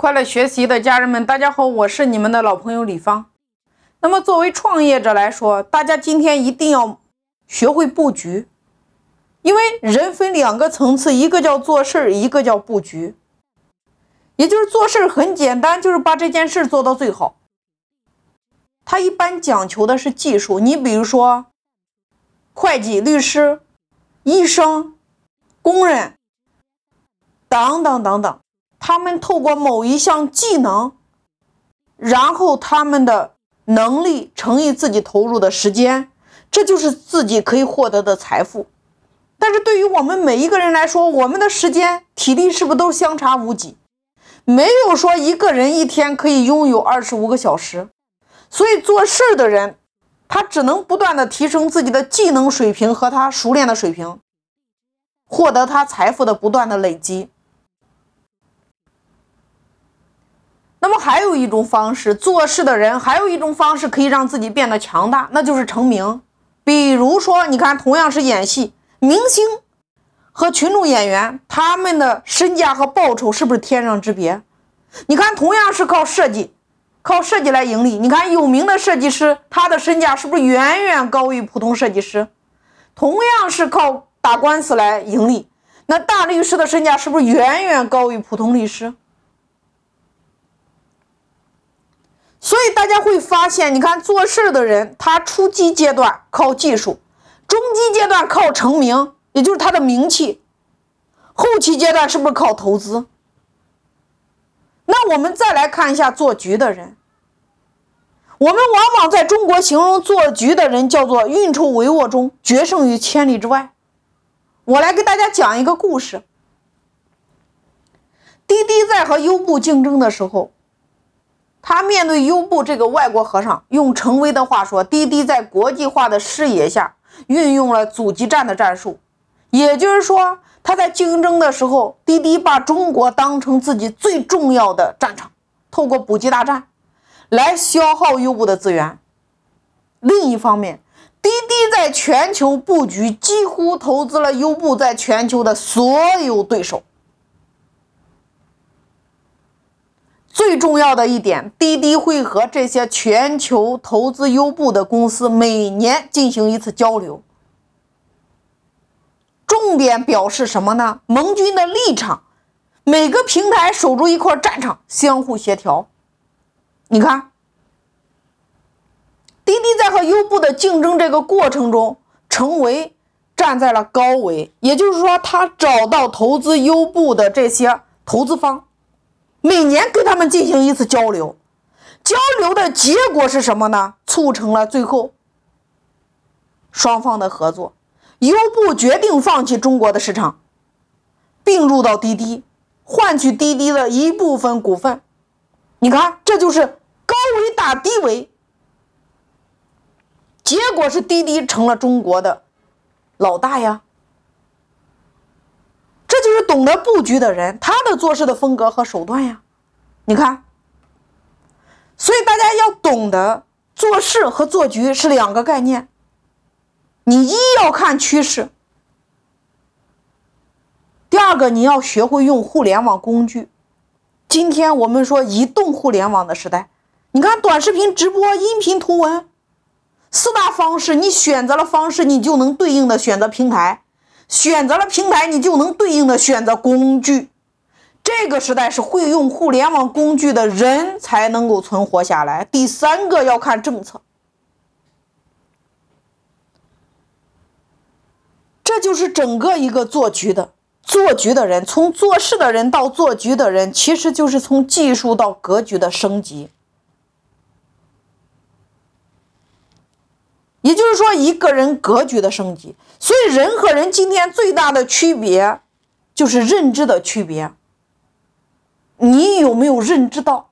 快乐学习的家人们，大家好，我是你们的老朋友李芳。那么，作为创业者来说，大家今天一定要学会布局，因为人分两个层次，一个叫做事儿，一个叫布局。也就是做事儿很简单，就是把这件事做到最好。他一般讲求的是技术，你比如说会计、律师、医生、工人等等等等。他们透过某一项技能，然后他们的能力乘以自己投入的时间，这就是自己可以获得的财富。但是对于我们每一个人来说，我们的时间、体力是不是都相差无几？没有说一个人一天可以拥有二十五个小时。所以做事的人，他只能不断的提升自己的技能水平和他熟练的水平，获得他财富的不断的累积。那么还有一种方式，做事的人还有一种方式可以让自己变得强大，那就是成名。比如说，你看，同样是演戏，明星和群众演员，他们的身价和报酬是不是天壤之别？你看，同样是靠设计，靠设计来盈利，你看有名的设计师，他的身价是不是远远高于普通设计师？同样是靠打官司来盈利，那大律师的身价是不是远远高于普通律师？所以大家会发现，你看做事的人，他初级阶段靠技术，中级阶段靠成名，也就是他的名气，后期阶段是不是靠投资？那我们再来看一下做局的人，我们往往在中国形容做局的人叫做运筹帷幄中决胜于千里之外。我来给大家讲一个故事：滴滴在和优步竞争的时候。他面对优步这个外国和尚，用陈威的话说，滴滴在国际化的视野下运用了阻击战的战术，也就是说，他在竞争的时候，滴滴把中国当成自己最重要的战场，透过补给大战来消耗优步的资源。另一方面，滴滴在全球布局几乎投资了优步在全球的所有对手。最重要的一点，滴滴会和这些全球投资优步的公司每年进行一次交流，重点表示什么呢？盟军的立场，每个平台守住一块战场，相互协调。你看，滴滴在和优步的竞争这个过程中，成为站在了高位，也就是说，他找到投资优步的这些投资方。每年跟他们进行一次交流，交流的结果是什么呢？促成了最后双方的合作。优步决定放弃中国的市场，并入到滴滴，换取滴滴的一部分股份。你看，这就是高维打低维，结果是滴滴成了中国的老大呀。懂得布局的人，他的做事的风格和手段呀，你看，所以大家要懂得做事和做局是两个概念。你一要看趋势，第二个你要学会用互联网工具。今天我们说移动互联网的时代，你看短视频、直播、音频、图文四大方式，你选择了方式，你就能对应的选择平台。选择了平台，你就能对应的选择工具。这个时代是会用互联网工具的人才能够存活下来。第三个要看政策，这就是整个一个做局的做局的人，从做事的人到做局的人，其实就是从技术到格局的升级。也就是说，一个人格局的升级，所以人和人今天最大的区别就是认知的区别。你有没有认知到